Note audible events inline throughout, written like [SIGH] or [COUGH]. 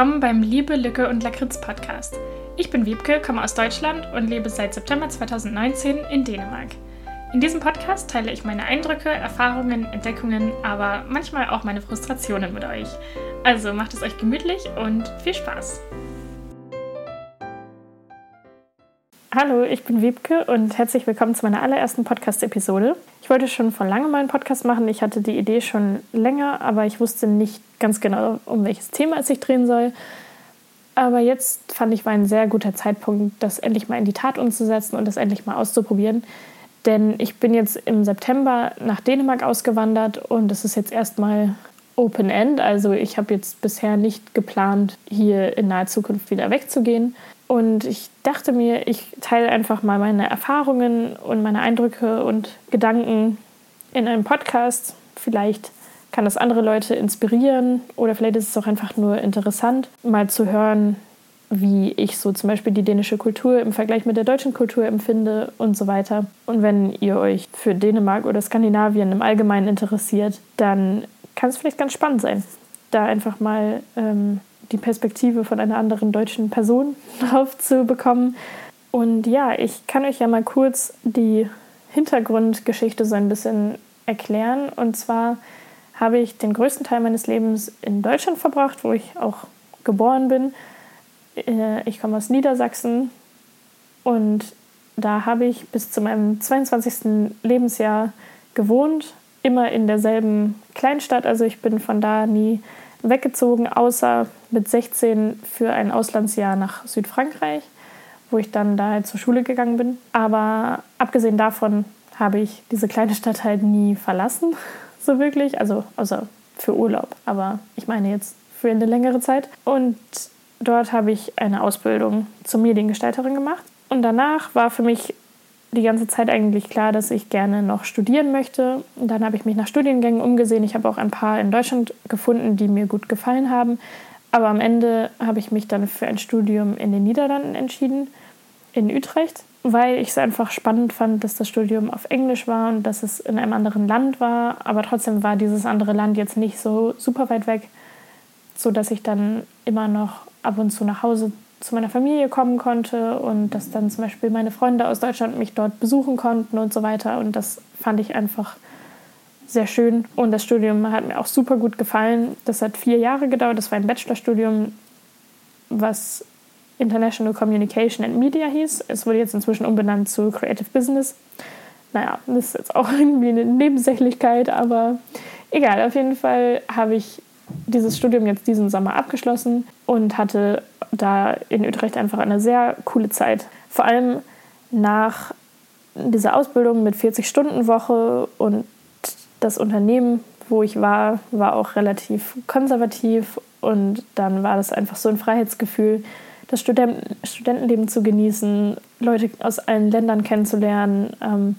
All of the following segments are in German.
willkommen beim Liebe, Lücke und Lakritz Podcast. Ich bin Wiebke, komme aus Deutschland und lebe seit September 2019 in Dänemark. In diesem Podcast teile ich meine Eindrücke, Erfahrungen, Entdeckungen, aber manchmal auch meine Frustrationen mit euch. Also macht es euch gemütlich und viel Spaß! Hallo, ich bin Wiebke und herzlich willkommen zu meiner allerersten Podcast-Episode. Ich wollte schon vor langem mal einen Podcast machen. Ich hatte die Idee schon länger, aber ich wusste nicht ganz genau, um welches Thema es sich drehen soll. Aber jetzt fand ich, war ein sehr guter Zeitpunkt, das endlich mal in die Tat umzusetzen und das endlich mal auszuprobieren. Denn ich bin jetzt im September nach Dänemark ausgewandert und es ist jetzt erstmal Open End. Also ich habe jetzt bisher nicht geplant, hier in naher Zukunft wieder wegzugehen. Und ich dachte mir, ich teile einfach mal meine Erfahrungen und meine Eindrücke und Gedanken in einem Podcast. Vielleicht kann das andere Leute inspirieren oder vielleicht ist es auch einfach nur interessant, mal zu hören, wie ich so zum Beispiel die dänische Kultur im Vergleich mit der deutschen Kultur empfinde und so weiter. Und wenn ihr euch für Dänemark oder Skandinavien im Allgemeinen interessiert, dann kann es vielleicht ganz spannend sein, da einfach mal ähm, die Perspektive von einer anderen deutschen Person [LAUGHS] drauf zu bekommen. Und ja, ich kann euch ja mal kurz die Hintergrundgeschichte so ein bisschen erklären. Und zwar habe ich den größten Teil meines Lebens in Deutschland verbracht, wo ich auch geboren bin. Äh, ich komme aus Niedersachsen und da habe ich bis zu meinem 22. Lebensjahr gewohnt, immer in derselben Kleinstadt. Also ich bin von da nie weggezogen, außer mit 16 für ein Auslandsjahr nach Südfrankreich, wo ich dann da halt zur Schule gegangen bin. Aber abgesehen davon habe ich diese kleine Stadt halt nie verlassen, [LAUGHS] so wirklich. Also außer für Urlaub, aber ich meine jetzt für eine längere Zeit. Und dort habe ich eine Ausbildung zur Mediengestalterin gemacht. Und danach war für mich die ganze Zeit eigentlich klar, dass ich gerne noch studieren möchte. Und dann habe ich mich nach Studiengängen umgesehen. Ich habe auch ein paar in Deutschland gefunden, die mir gut gefallen haben. Aber am Ende habe ich mich dann für ein Studium in den Niederlanden entschieden, in Utrecht, weil ich es einfach spannend fand, dass das Studium auf Englisch war und dass es in einem anderen Land war. Aber trotzdem war dieses andere Land jetzt nicht so super weit weg, sodass ich dann immer noch ab und zu nach Hause zu meiner Familie kommen konnte und dass dann zum Beispiel meine Freunde aus Deutschland mich dort besuchen konnten und so weiter. Und das fand ich einfach sehr schön. Und das Studium hat mir auch super gut gefallen. Das hat vier Jahre gedauert. Das war ein Bachelorstudium, was International Communication and Media hieß. Es wurde jetzt inzwischen umbenannt zu Creative Business. Naja, das ist jetzt auch [LAUGHS] irgendwie eine Nebensächlichkeit, aber egal. Auf jeden Fall habe ich dieses Studium jetzt diesen Sommer abgeschlossen und hatte da in Utrecht einfach eine sehr coole Zeit. Vor allem nach dieser Ausbildung mit 40-Stunden-Woche und das Unternehmen, wo ich war, war auch relativ konservativ und dann war das einfach so ein Freiheitsgefühl, das Studenten Studentenleben zu genießen, Leute aus allen Ländern kennenzulernen, ähm,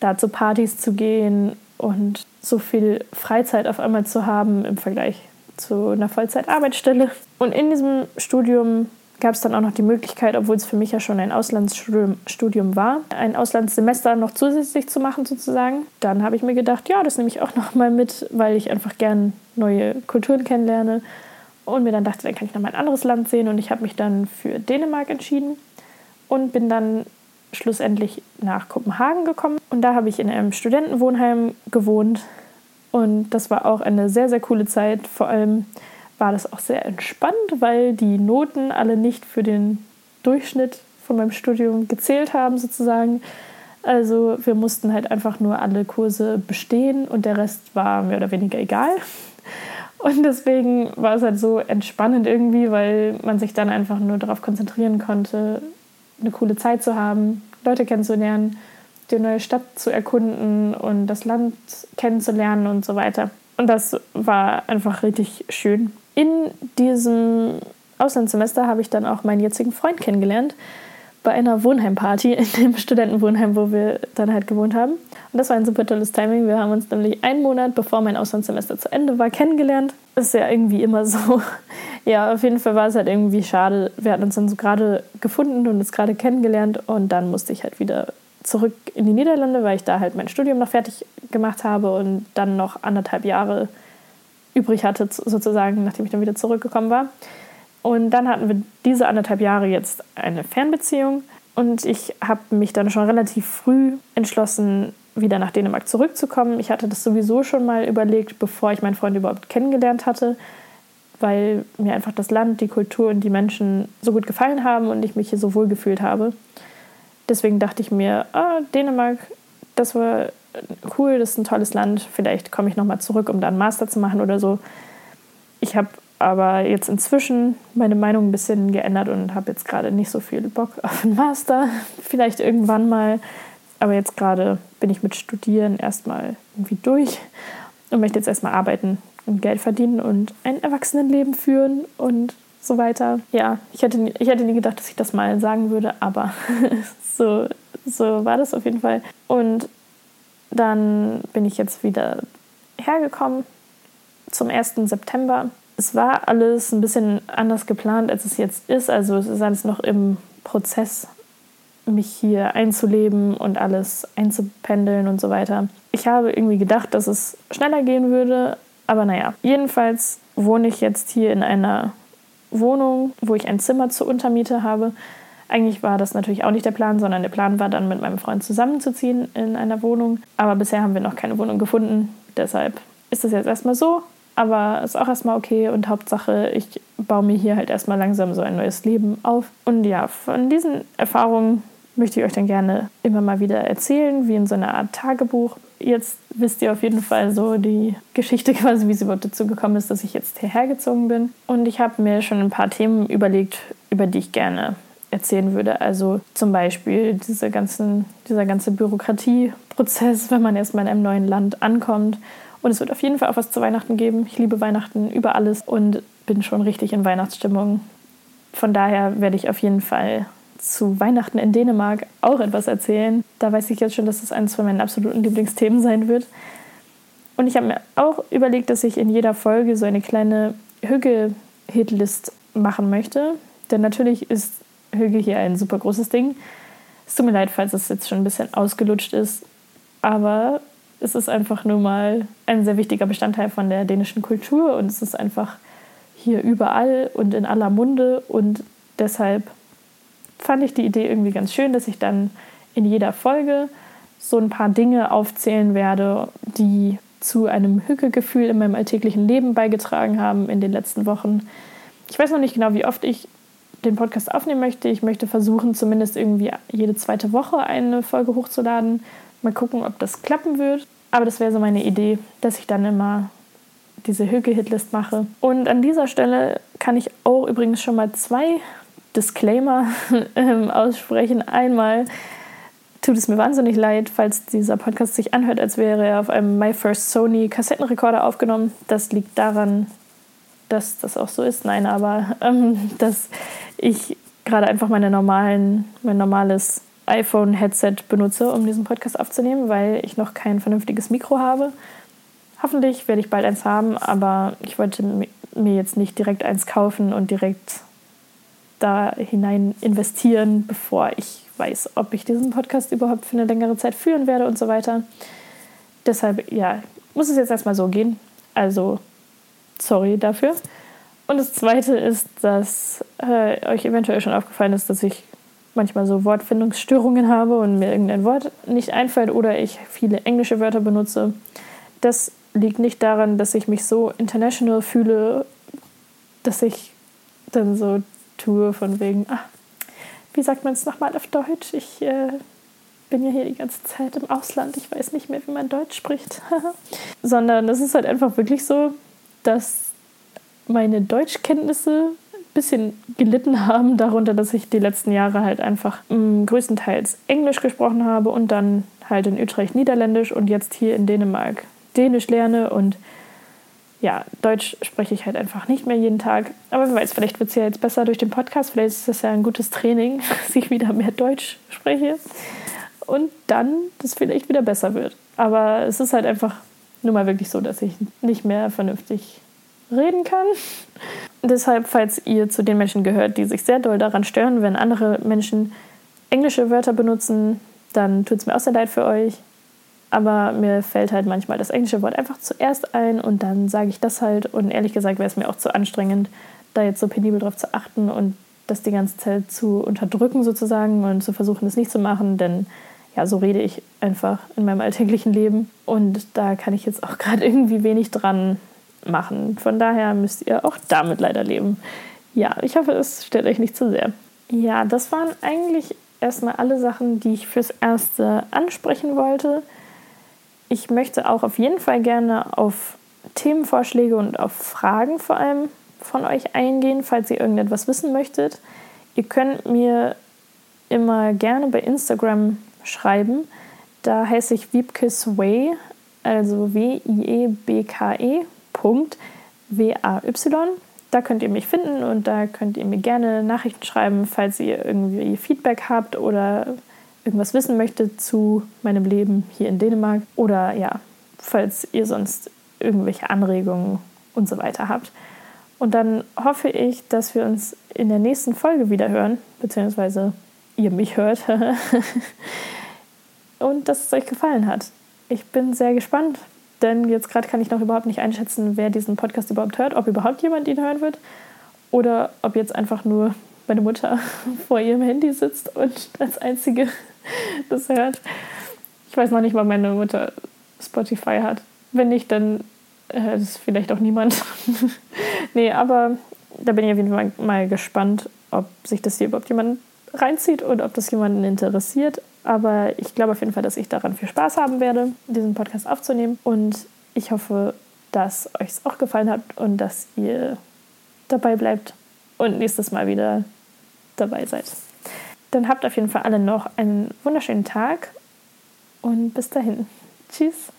da zu Partys zu gehen und so viel Freizeit auf einmal zu haben im Vergleich zu einer Vollzeitarbeitsstelle. Und in diesem Studium gab es dann auch noch die Möglichkeit, obwohl es für mich ja schon ein Auslandsstudium war, ein Auslandssemester noch zusätzlich zu machen sozusagen. Dann habe ich mir gedacht, ja, das nehme ich auch noch mal mit, weil ich einfach gern neue Kulturen kennenlerne und mir dann dachte, dann kann ich noch mal ein anderes Land sehen und ich habe mich dann für Dänemark entschieden und bin dann schlussendlich nach Kopenhagen gekommen und da habe ich in einem Studentenwohnheim gewohnt und das war auch eine sehr, sehr coole Zeit. Vor allem war das auch sehr entspannt, weil die Noten alle nicht für den Durchschnitt von meinem Studium gezählt haben, sozusagen. Also wir mussten halt einfach nur alle Kurse bestehen und der Rest war mehr oder weniger egal. Und deswegen war es halt so entspannend irgendwie, weil man sich dann einfach nur darauf konzentrieren konnte, eine coole Zeit zu haben, Leute kennenzulernen die neue Stadt zu erkunden und das Land kennenzulernen und so weiter. Und das war einfach richtig schön. In diesem Auslandssemester habe ich dann auch meinen jetzigen Freund kennengelernt bei einer Wohnheimparty in dem Studentenwohnheim, wo wir dann halt gewohnt haben. Und das war ein super tolles Timing. Wir haben uns nämlich einen Monat, bevor mein Auslandssemester zu Ende war, kennengelernt. Ist ja irgendwie immer so. [LAUGHS] Ja, auf jeden Fall war es halt irgendwie schade. Wir hatten uns dann so gerade gefunden und uns gerade kennengelernt und dann musste ich halt wieder zurück in die Niederlande, weil ich da halt mein Studium noch fertig gemacht habe und dann noch anderthalb Jahre übrig hatte, sozusagen, nachdem ich dann wieder zurückgekommen war. Und dann hatten wir diese anderthalb Jahre jetzt eine Fernbeziehung. Und ich habe mich dann schon relativ früh entschlossen, wieder nach Dänemark zurückzukommen. Ich hatte das sowieso schon mal überlegt, bevor ich meinen Freund überhaupt kennengelernt hatte, weil mir einfach das Land, die Kultur und die Menschen so gut gefallen haben und ich mich hier so wohl gefühlt habe. Deswegen dachte ich mir, ah, Dänemark, das war cool, das ist ein tolles Land. Vielleicht komme ich nochmal zurück, um da einen Master zu machen oder so. Ich habe aber jetzt inzwischen meine Meinung ein bisschen geändert und habe jetzt gerade nicht so viel Bock [LAUGHS] auf einen Master. Vielleicht irgendwann mal. Aber jetzt gerade bin ich mit Studieren erstmal irgendwie durch und möchte jetzt erstmal arbeiten und Geld verdienen und ein Erwachsenenleben führen und so weiter. Ja, ich hätte, nie, ich hätte nie gedacht, dass ich das mal sagen würde, aber [LAUGHS] so, so war das auf jeden Fall. Und dann bin ich jetzt wieder hergekommen zum 1. September. Es war alles ein bisschen anders geplant, als es jetzt ist. Also es ist alles noch im Prozess, mich hier einzuleben und alles einzupendeln und so weiter. Ich habe irgendwie gedacht, dass es schneller gehen würde, aber naja. Jedenfalls wohne ich jetzt hier in einer Wohnung, wo ich ein Zimmer zur Untermiete habe. Eigentlich war das natürlich auch nicht der Plan, sondern der Plan war dann mit meinem Freund zusammenzuziehen in einer Wohnung. Aber bisher haben wir noch keine Wohnung gefunden. Deshalb ist das jetzt erstmal so. Aber ist auch erstmal okay und Hauptsache, ich baue mir hier halt erstmal langsam so ein neues Leben auf. Und ja, von diesen Erfahrungen möchte ich euch dann gerne immer mal wieder erzählen, wie in so einer Art Tagebuch. Jetzt wisst ihr auf jeden Fall so die Geschichte [LAUGHS] quasi, wie es überhaupt dazu gekommen ist, dass ich jetzt hierher gezogen bin. Und ich habe mir schon ein paar Themen überlegt, über die ich gerne erzählen würde. Also zum Beispiel diese ganzen, dieser ganze Bürokratieprozess, wenn man erstmal in einem neuen Land ankommt. Und es wird auf jeden Fall auch was zu Weihnachten geben. Ich liebe Weihnachten über alles und bin schon richtig in Weihnachtsstimmung. Von daher werde ich auf jeden Fall zu Weihnachten in Dänemark auch etwas erzählen. Da weiß ich jetzt schon, dass es eines von meinen absoluten Lieblingsthemen sein wird. Und ich habe mir auch überlegt, dass ich in jeder Folge so eine kleine Hügge-Hitlist machen möchte. Denn natürlich ist Hüge hier ein super großes Ding. Es tut mir leid, falls es jetzt schon ein bisschen ausgelutscht ist, aber es ist einfach nur mal ein sehr wichtiger Bestandteil von der dänischen Kultur und es ist einfach hier überall und in aller Munde und deshalb fand ich die Idee irgendwie ganz schön, dass ich dann in jeder Folge so ein paar Dinge aufzählen werde, die zu einem Hückegefühl in meinem alltäglichen Leben beigetragen haben in den letzten Wochen. Ich weiß noch nicht genau, wie oft ich den Podcast aufnehmen möchte. Ich möchte versuchen, zumindest irgendwie jede zweite Woche eine Folge hochzuladen. Mal gucken, ob das klappen wird. Aber das wäre so meine Idee, dass ich dann immer diese Hüge-Hitlist mache. Und an dieser Stelle kann ich auch übrigens schon mal zwei Disclaimer [LAUGHS] ähm, aussprechen. Einmal tut es mir wahnsinnig leid, falls dieser Podcast sich anhört, als wäre er auf einem My First Sony Kassettenrekorder aufgenommen. Das liegt daran, dass das auch so ist. Nein, aber ähm, dass ich gerade einfach meine normalen, mein normales iPhone-Headset benutze, um diesen Podcast aufzunehmen, weil ich noch kein vernünftiges Mikro habe. Hoffentlich werde ich bald eins haben, aber ich wollte mir jetzt nicht direkt eins kaufen und direkt da hinein investieren, bevor ich weiß, ob ich diesen Podcast überhaupt für eine längere Zeit führen werde und so weiter. Deshalb, ja, muss es jetzt erstmal so gehen. Also, sorry dafür. Und das Zweite ist, dass äh, euch eventuell schon aufgefallen ist, dass ich manchmal so Wortfindungsstörungen habe und mir irgendein Wort nicht einfällt oder ich viele englische Wörter benutze. Das liegt nicht daran, dass ich mich so international fühle, dass ich dann so tue von wegen, ah, wie sagt man es nochmal auf Deutsch? Ich äh, bin ja hier die ganze Zeit im Ausland, ich weiß nicht mehr, wie man Deutsch spricht. [LAUGHS] Sondern es ist halt einfach wirklich so, dass meine Deutschkenntnisse ein bisschen gelitten haben darunter, dass ich die letzten Jahre halt einfach mh, mm, größtenteils Englisch gesprochen habe und dann halt in Utrecht Niederländisch und jetzt hier in Dänemark Dänisch lerne und ja, Deutsch spreche ich halt einfach nicht mehr jeden Tag. Aber wer weiß, vielleicht wird es ja jetzt besser durch den Podcast. Vielleicht ist das ja ein gutes Training, [LAUGHS] dass ich wieder mehr Deutsch spreche. Und dann das vielleicht wieder besser wird. Aber es ist halt einfach nur mal wirklich so, dass ich nicht mehr vernünftig reden kann. [LAUGHS] Deshalb, falls ihr zu den Menschen gehört, die sich sehr doll daran stören, wenn andere Menschen englische Wörter benutzen, dann tut es mir auch sehr leid für euch. Aber mir fällt halt manchmal das englische Wort einfach zuerst ein und dann sage ich das halt. Und ehrlich gesagt wäre es mir auch zu anstrengend, da jetzt so penibel drauf zu achten und das die ganze Zeit zu unterdrücken sozusagen und zu versuchen, das nicht zu machen. Denn ja, so rede ich einfach in meinem alltäglichen Leben. Und da kann ich jetzt auch [LAUGHS] gerade irgendwie wenig dran machen. Von daher müsst ihr auch damit leider leben. Ja, ich hoffe, es stört euch nicht zu sehr. Ja, das waren eigentlich erstmal alle Sachen, die ich fürs Erste ansprechen wollte. Ich möchte auch auf jeden Fall gerne auf Themenvorschläge und auf Fragen vor allem von euch eingehen, falls ihr irgendetwas wissen möchtet. Ihr könnt mir immer gerne bei Instagram schreiben. Da heiße ich Wiebkes Way, also W-I-E-B-K-E, Punkt, W-A-Y. Da könnt ihr mich finden und da könnt ihr mir gerne Nachrichten schreiben, falls ihr irgendwie Feedback habt oder irgendwas wissen möchtet zu meinem Leben hier in Dänemark oder ja, falls ihr sonst irgendwelche Anregungen und so weiter habt. Und dann hoffe ich, dass wir uns in der nächsten Folge wieder hören, beziehungsweise ihr mich hört [LAUGHS] und dass es euch gefallen hat. Ich bin sehr gespannt, denn jetzt gerade kann ich noch überhaupt nicht einschätzen, wer diesen Podcast überhaupt hört, ob überhaupt jemand ihn hören wird oder ob jetzt einfach nur meine Mutter [LAUGHS] vor ihrem Handy sitzt und als einzige [LAUGHS] das hört. Ich weiß noch nicht mal, meine Mutter Spotify hat. Wenn nicht, dann äh, ist vielleicht auch niemand. [LAUGHS] nee, aber da bin ich auf jeden Fall mal gespannt, ob sich das hier überhaupt jemand reinzieht und ob das jemanden interessiert. Aber ich glaube auf jeden Fall, dass ich daran viel Spaß haben werde, diesen Podcast aufzunehmen. Und ich hoffe, dass euch es auch gefallen hat und dass ihr dabei bleibt und nächstes Mal wieder dabei seid. Dann habt auf jeden Fall alle noch einen wunderschönen Tag und bis dahin. Tschüss.